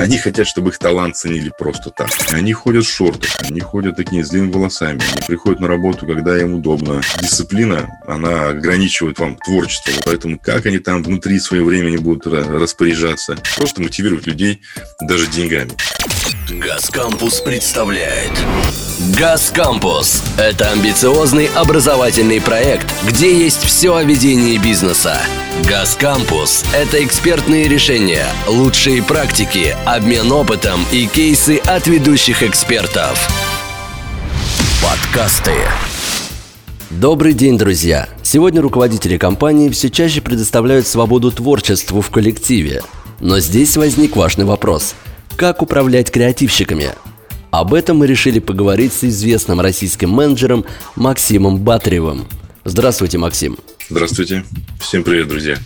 Они хотят, чтобы их талант ценили просто так. Они ходят в шортах, они ходят такие с длинными волосами, они приходят на работу, когда им удобно. Дисциплина, она ограничивает вам творчество. Поэтому как они там внутри своего времени будут распоряжаться? Просто мотивируют людей даже деньгами. Газ Кампус представляет. Газ Кампус – это амбициозный образовательный проект, где есть все о ведении бизнеса. Газ Кампус – это экспертные решения, лучшие практики, обмен опытом и кейсы от ведущих экспертов. Подкасты. Добрый день, друзья! Сегодня руководители компании все чаще предоставляют свободу творчеству в коллективе. Но здесь возник важный вопрос – как управлять креативщиками. Об этом мы решили поговорить с известным российским менеджером Максимом Батаревым. Здравствуйте, Максим. Здравствуйте. Всем привет, друзья.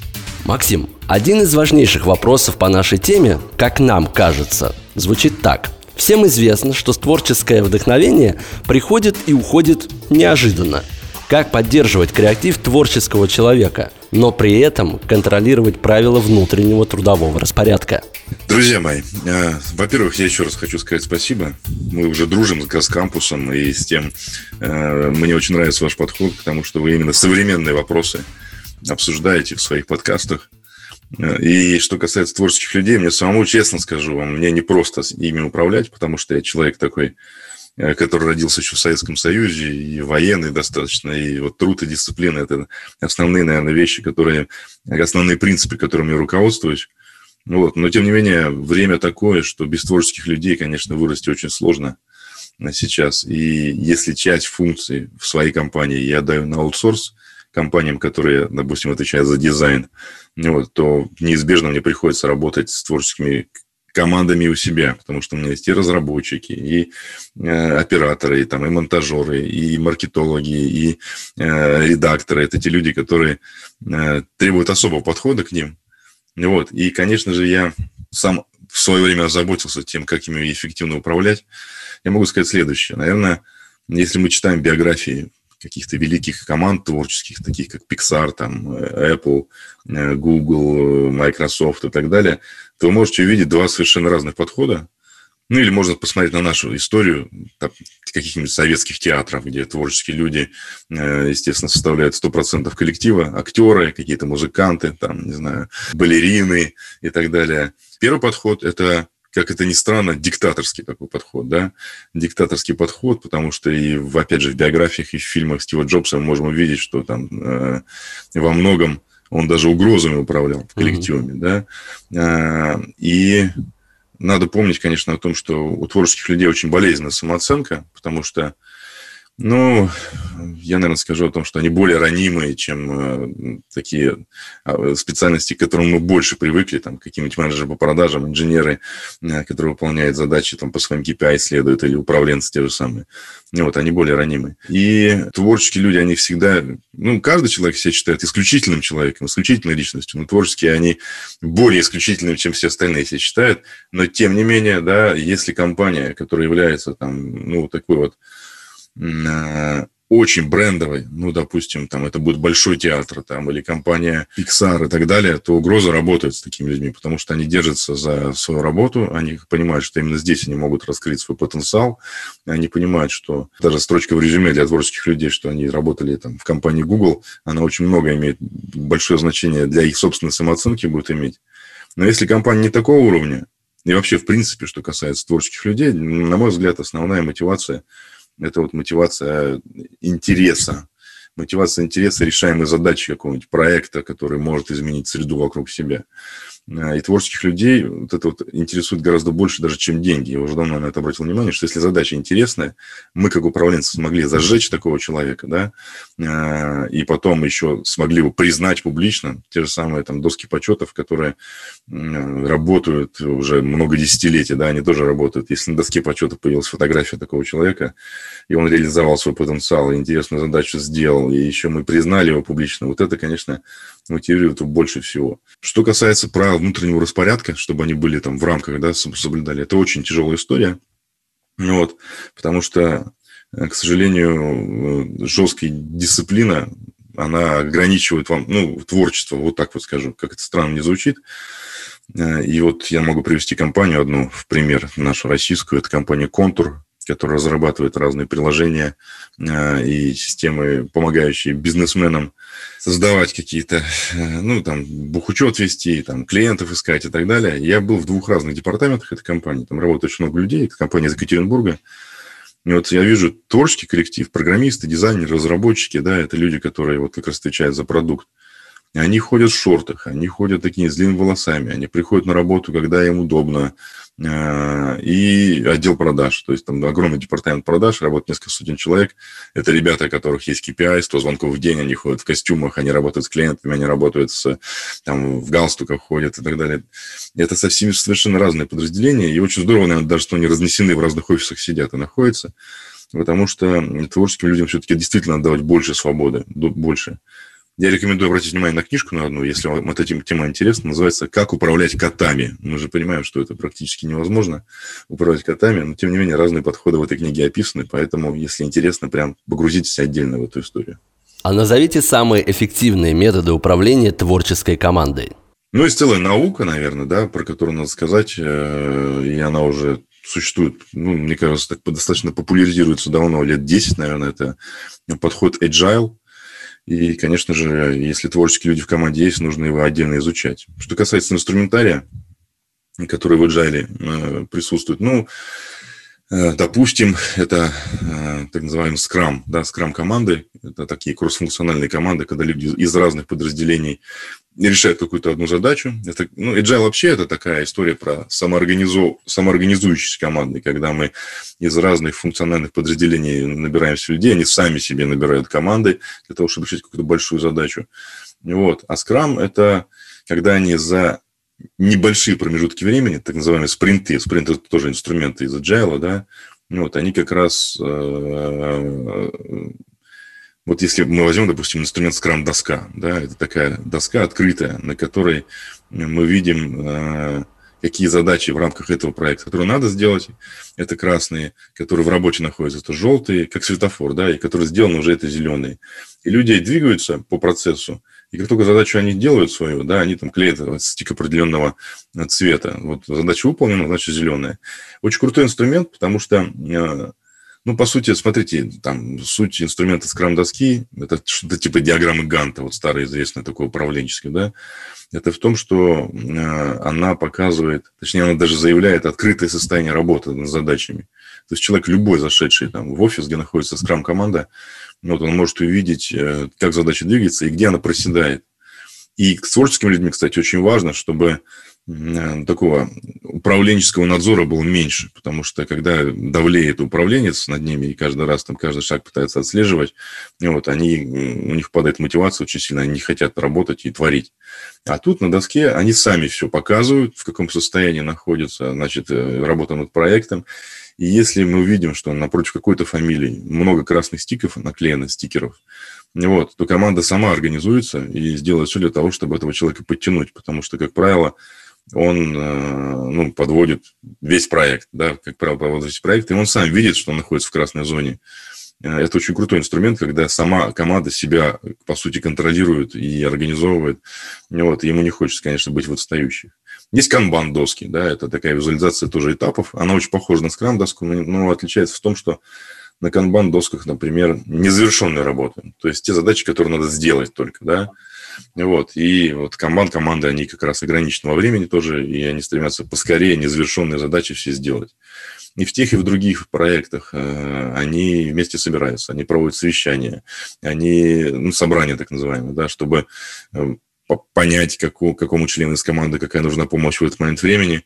Максим, один из важнейших вопросов по нашей теме, как нам кажется, звучит так. Всем известно, что творческое вдохновение приходит и уходит неожиданно – как поддерживать креатив творческого человека, но при этом контролировать правила внутреннего трудового распорядка? Друзья мои, э, во-первых, я еще раз хочу сказать спасибо. Мы уже дружим с Газкампусом и с тем, э, мне очень нравится ваш подход, потому что вы именно современные вопросы обсуждаете в своих подкастах. Э, и что касается творческих людей, мне самому честно скажу вам, мне не просто ими управлять, потому что я человек такой который родился еще в Советском Союзе, и военный достаточно, и вот труд и дисциплина – это основные, наверное, вещи, которые, основные принципы, которыми я руководствуюсь. Вот. Но, тем не менее, время такое, что без творческих людей, конечно, вырасти очень сложно сейчас. И если часть функций в своей компании я даю на аутсорс компаниям, которые, допустим, отвечают за дизайн, вот, то неизбежно мне приходится работать с творческими командами у себя, потому что у меня есть и разработчики, и э, операторы, и, там, и монтажеры, и маркетологи, и э, редакторы. Это те люди, которые э, требуют особого подхода к ним. Вот. И, конечно же, я сам в свое время озаботился тем, как ими эффективно управлять. Я могу сказать следующее. Наверное, если мы читаем биографии каких-то великих команд творческих, таких как Pixar, там, Apple, э, Google, Microsoft и так далее, то вы можете увидеть два совершенно разных подхода. Ну, или можно посмотреть на нашу историю каких-нибудь советских театров, где творческие люди, э, естественно, составляют 100% коллектива, актеры, какие-то музыканты, там, не знаю, балерины и так далее. Первый подход – это как это ни странно, диктаторский такой подход, да, диктаторский подход, потому что и, опять же, в биографиях и в фильмах Стива Джобса мы можем увидеть, что там э, во многом он даже угрозами управлял в коллективе, mm-hmm. да, э, и надо помнить, конечно, о том, что у творческих людей очень болезненная самооценка, потому что ну, я, наверное, скажу о том, что они более ранимые, чем э, такие э, специальности, к которым мы больше привыкли, там, какие-нибудь менеджеры по продажам, инженеры, э, которые выполняют задачи там, по своим KPI исследуют, или управленцы те же самые. Вот, они более ранимые. И творческие люди, они всегда... Ну, каждый человек себя считает исключительным человеком, исключительной личностью, но творческие они более исключительными, чем все остальные себя считают. Но, тем не менее, да, если компания, которая является там, ну, такой вот очень брендовый, ну, допустим, там это будет большой театр там, или компания Pixar и так далее, то угроза работает с такими людьми, потому что они держатся за свою работу, они понимают, что именно здесь они могут раскрыть свой потенциал, они понимают, что даже строчка в резюме для творческих людей, что они работали там в компании Google, она очень много имеет, большое значение для их собственной самооценки будет иметь. Но если компания не такого уровня, и вообще, в принципе, что касается творческих людей, на мой взгляд, основная мотивация – это вот мотивация интереса. Мотивация интереса решаемой задачи какого-нибудь проекта, который может изменить среду вокруг себя. Э, и творческих людей вот это вот интересует гораздо больше даже, чем деньги. Я уже давно на это обратил внимание, что если задача интересная, мы, как управленцы, смогли зажечь такого человека, да, э, и потом еще смогли его признать публично, те же самые там доски почетов, которые работают уже много десятилетий, да, они тоже работают. Если на доске почета появилась фотография такого человека, и он реализовал свой потенциал, и интересную задачу сделал, и еще мы признали его публично, вот это, конечно, мотивирует больше всего. Что касается правил внутреннего распорядка, чтобы они были там в рамках, да, соблюдали, это очень тяжелая история. Вот, потому что, э, к сожалению, э, жесткая дисциплина, она ограничивает вам, ну, творчество, вот так вот скажу, как это странно не звучит, И вот я могу привести компанию одну в пример, нашу российскую. Это компания «Контур», которая разрабатывает разные приложения и системы, помогающие бизнесменам создавать какие-то, ну, там, бухучет вести, там, клиентов искать и так далее. Я был в двух разных департаментах этой компании. Там работает очень много людей. Это компания из Екатеринбурга. И вот я вижу творческий коллектив, программисты, дизайнеры, разработчики, да, это люди, которые вот как раз отвечают за продукт. Они ходят в шортах, они ходят такие с длинными волосами, они приходят на работу, когда им удобно, Э, и отдел продаж. То есть там огромный департамент продаж, работает несколько сотен человек. Это ребята, у которых есть KPI, 100 звонков в день, они ходят в костюмах, они работают с клиентами, они работают с, там, в галстуках ходят и так далее. Это совсем совершенно разные подразделения, и очень здорово, наверное, даже, что они разнесены в разных офисах сидят и находятся, потому что творческим людям все-таки действительно надо давать больше свободы, больше. Я рекомендую обратить внимание на книжку на одну, если вам эта тема интересна. Называется «Как управлять котами». Мы же понимаем, что это практически невозможно управлять котами, но тем не менее разные подходы в этой книге описаны, поэтому, если интересно, прям погрузитесь отдельно в эту историю. А назовите самые эффективные методы управления творческой командой. Ну, есть целая наука, наверное, да, про которую надо сказать, э, и она уже существует, ну, мне кажется, так достаточно популяризируется давно, лет 10, наверное, это подход agile – и, конечно же, если творческие люди в команде есть, нужно его отдельно изучать. Что касается инструментария, который в Agile э, присутствует, ну, э, допустим, это э, так называемый скрам, да, скрам команды, это такие кроссфункциональные команды, когда люди из разных подразделений решают какую-то одну задачу. Это, ну, agile вообще это такая история про самоорганизу... самоорганизующиеся команды, когда мы из разных функциональных подразделений набираемся людей, они сами себе набирают команды для того, чтобы решить какую-то большую задачу. Вот. А Scrum – это когда они за небольшие промежутки времени, так называемые спринты, спринты – это тоже инструменты из agile, да, вот, они как раз э, вот если мы возьмем, допустим, инструмент скрам-доска, да, это такая доска открытая, на которой мы видим, э, какие задачи в рамках этого проекта, которые надо сделать, это красные, которые в работе находятся, это желтые, как светофор, да, и которые сделаны уже это зеленые. И люди двигаются по процессу, и как только задачу они делают свою, да, они там клеят стик определенного цвета. Вот задача выполнена, значит зеленая. Очень крутой инструмент, потому что э, ну, по сути, смотрите, там суть инструмента скрам-доски, это что-то типа диаграммы Ганта, вот старый известный такой управленческий, да, это в том, что э, она показывает, точнее, она даже заявляет открытое состояние работы над задачами. То есть человек любой, зашедший там в офис, где находится скрам-команда, вот он может увидеть, э, как задача двигается и где она проседает. И с творческими людьми, кстати, очень важно, чтобы такого управленческого надзора было меньше, потому что когда давлеет управленец над ними и каждый раз там каждый шаг пытается отслеживать, вот, они, у них падает мотивация очень сильно, они не хотят работать и творить. А тут на доске они сами все показывают, в каком состоянии находится, значит, э, работа над проектом. И если мы увидим, что напротив какой-то фамилии много красных стиков наклеено, стикеров, вот, то команда сама организуется и сделает все для того, чтобы этого человека подтянуть, потому что, как правило, он э, ну, подводит весь проект, да, как правило, подводит весь проект, и он сам видит, что он находится в красной зоне. Э, это очень крутой инструмент, когда сама команда себя, по сути, контролирует и организовывает. Вот, ему не хочется, конечно, быть в отстающих. Есть канбан-доски, да, это такая визуализация тоже этапов. Она очень похожа на скрам-доску, но отличается в том, что на канбан-досках, например, незавершенные работы. То есть те задачи, которые надо сделать только, да, вот. И вот команд, команды, они как раз ограничены во времени тоже, и они стремятся поскорее незавершенные задачи все сделать. И в тех, и в других проектах э, они вместе собираются, они проводят совещания, они, ну, собрания так называемые, да, чтобы э, понять, какому, какому члену из команды какая нужна помощь в этот момент времени,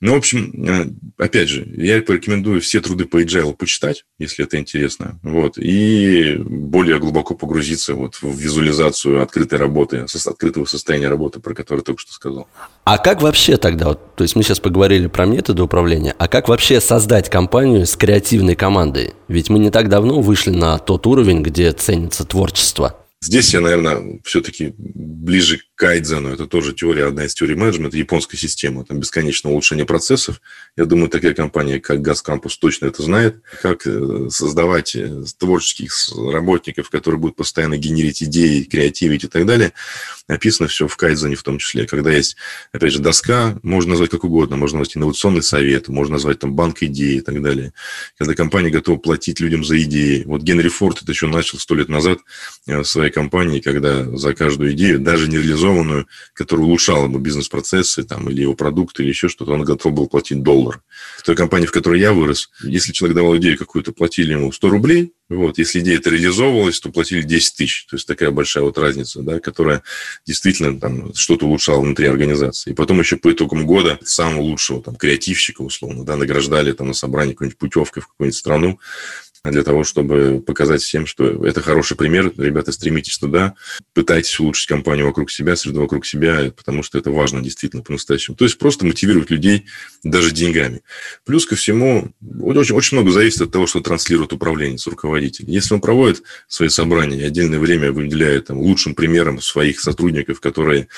ну, в общем, э, опять же, я порекомендую все труды по agile почитать, если это интересно, вот, и более глубоко погрузиться вот в визуализацию открытой работы, открытого состояния работы, про которое только что сказал. А как вообще тогда, вот, то есть мы сейчас поговорили про методы управления, а как вообще создать компанию с креативной командой? Ведь мы не так давно вышли на тот уровень, где ценится творчество. Здесь я, наверное, все-таки ближе кайдзену. Это тоже теория, одна из теорий менеджмента, японской системы, там бесконечное улучшение процессов. Я думаю, такая компания, как Газ Кампус, точно это знает. Как э, создавать э, творческих работников, которые будут постоянно генерить идеи, креативить и так далее. Описано все в кайдзене в том числе. Когда есть, опять же, доска, можно назвать как угодно. Можно назвать инновационный совет, можно назвать там банк идей и так далее. Когда компания готова платить людям за идеи. Вот Генри Форд это еще начал сто лет назад э, в своей компании, когда за каждую идею, даже не реализованную централизованную, которая улучшала ему бизнес-процессы там, или его продукты, или еще что-то, он готов был платить доллар. В той компании, в которой я вырос, если человек давал идею какую-то, платили ему 100 рублей, вот, если идея это реализовывалась, то платили 10 тысяч. То есть такая большая вот разница, да, которая действительно там что-то улучшала внутри организации. И потом еще по итогам года самого лучшего там креативщика, условно, да, награждали там на собрании какой-нибудь путевкой в какую-нибудь страну для того, чтобы показать всем, что это хороший пример. Ребята, стремитесь туда, пытайтесь улучшить компанию вокруг себя, среду вокруг себя, потому что это важно действительно по-настоящему. То есть просто мотивировать людей даже деньгами. Плюс ко всему, очень, очень много зависит от того, что транслирует управленец, руководитель. Если он проводит свои собрания отдельное время выделяет там, лучшим примером своих сотрудников, которые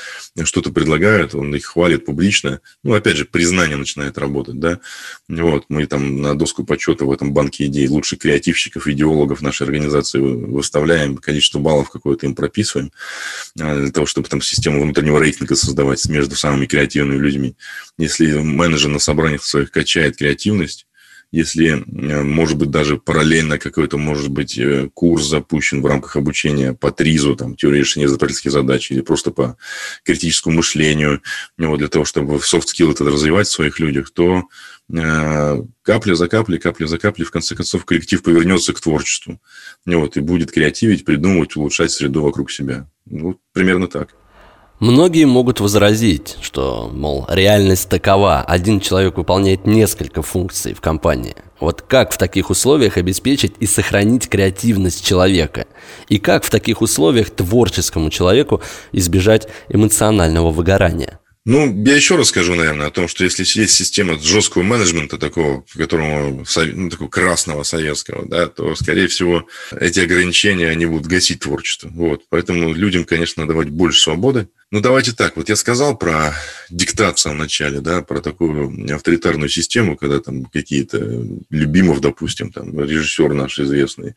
что-то предлагают, он их хвалит публично, ну, опять же, признание начинает работать, да. Вот, мы там на доску почета в этом банке идей лучший креативщиков, идеологов нашей организации выставляем, количество баллов какое-то им прописываем, а, для того, чтобы там систему внутреннего рейтинга создавать между самыми креативными людьми. Если менеджер на собраниях своих качает креативность, если, э, может быть, даже параллельно какой-то, может быть, э, курс запущен в рамках обучения по ТРИЗу, там, теории решения изобретательских задач, или просто по критическому мышлению, вот, для того, чтобы soft skill это развивать в своих людях, то э, капля за каплей, капля за каплей, в конце концов, коллектив повернется к творчеству. Вот, и будет креативить, придумывать, улучшать среду вокруг себя. Вот примерно так. Многие могут возразить, что, мол, реальность такова, один человек выполняет несколько функций в компании. Вот как в таких условиях обеспечить и сохранить креативность человека? И как в таких условиях творческому человеку избежать эмоционального выгорания? Ну, я еще раз скажу, наверное, о том, что если есть система жесткого менеджмента, такого, которому, ну, такого красного советского, да, то, скорее всего, эти ограничения, они будут гасить творчество. Вот. Поэтому людям, конечно, давать больше свободы, ну, давайте так. Вот я сказал про диктат в начале, да, про такую авторитарную систему, когда там какие-то Любимов, допустим, там режиссер наш известный,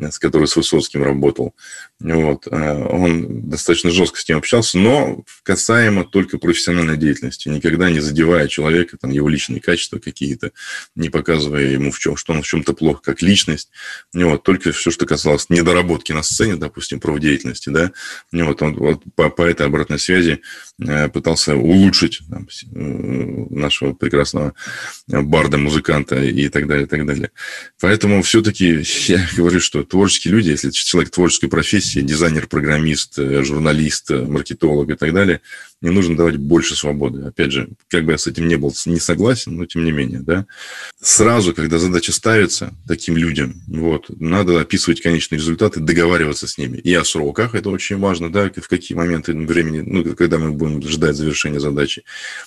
с которым с Высоцким работал, вот, а, он достаточно жестко с ним общался, но касаемо только профессиональной деятельности, никогда не задевая человека, там, его личные качества какие-то, не показывая ему, в чем, что он в чем-то плохо как личность, вот, только все, что касалось недоработки на сцене, допустим, праводеятельности, да, вот, он вот по, по этой обратной обратной связи э, пытался улучшить там, э, нашего прекрасного барда, музыканта и так далее, и так далее. Поэтому все-таки я говорю, что творческие люди, если человек творческой профессии, дизайнер, программист, э, журналист, маркетолог и так далее, не нужно давать больше свободы. Опять же, как бы я с этим не был не согласен, но тем не менее, да. Сразу, когда задача ставится таким людям, вот, надо описывать конечные результаты, договариваться с ними. И о сроках, это очень важно, да, в какие моменты времени, ну, когда мы будем ждать завершения задачи.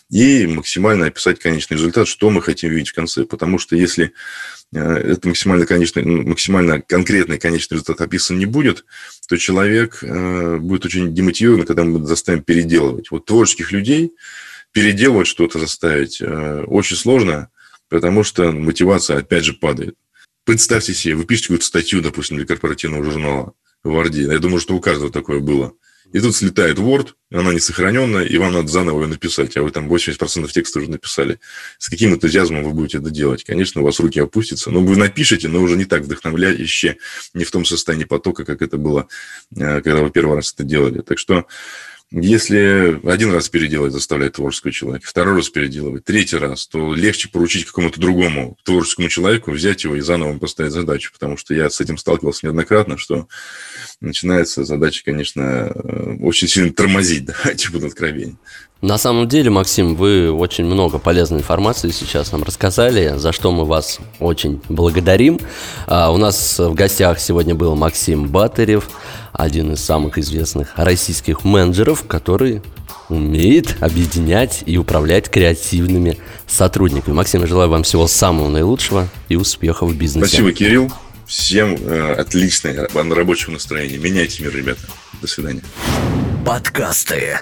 И максимально описать конечный результат, что мы хотим видеть в конце. Потому что если это максимально, конечно, максимально конкретный конечный результат описан не будет, то человек э, будет очень демотивирован, когда мы заставим переделывать. Вот творческих людей переделывать что-то заставить э, очень сложно, потому что мотивация опять же падает. Представьте себе, вы пишете какую-то статью, допустим, для корпоративного журнала в Варде. Я думаю, что у каждого такое было. И тут слетает Word, она не сохраненная, и вам надо заново ее написать, а вы там 80% текста уже написали. С каким энтузиазмом вы будете это делать? Конечно, у вас руки опустятся, но вы напишете, но уже не так вдохновляюще, не в том состоянии потока, как это было, э, когда вы первый раз это делали. Так что если один раз переделать заставляет творческого человека, второй раз переделывать, третий раз, то легче поручить какому-то другому творческому человеку, взять его и заново поставить задачу. Потому что я с этим сталкивался неоднократно, что начинается задача, конечно, э, очень сильно тормозить, давайте буду откровенен. На самом деле, Максим, вы очень много полезной информации сейчас нам рассказали, за что мы вас очень благодарим. А, у нас в гостях сегодня был Максим Батырев, один из самых известных российских менеджеров, который умеет объединять и управлять креативными сотрудниками. Максим, я желаю вам всего самого наилучшего и успехов в бизнесе. Спасибо, Кирилл. Всем э, отличного рабочего настроения. Меняйте мир, ребята. До свидания. Подкасты.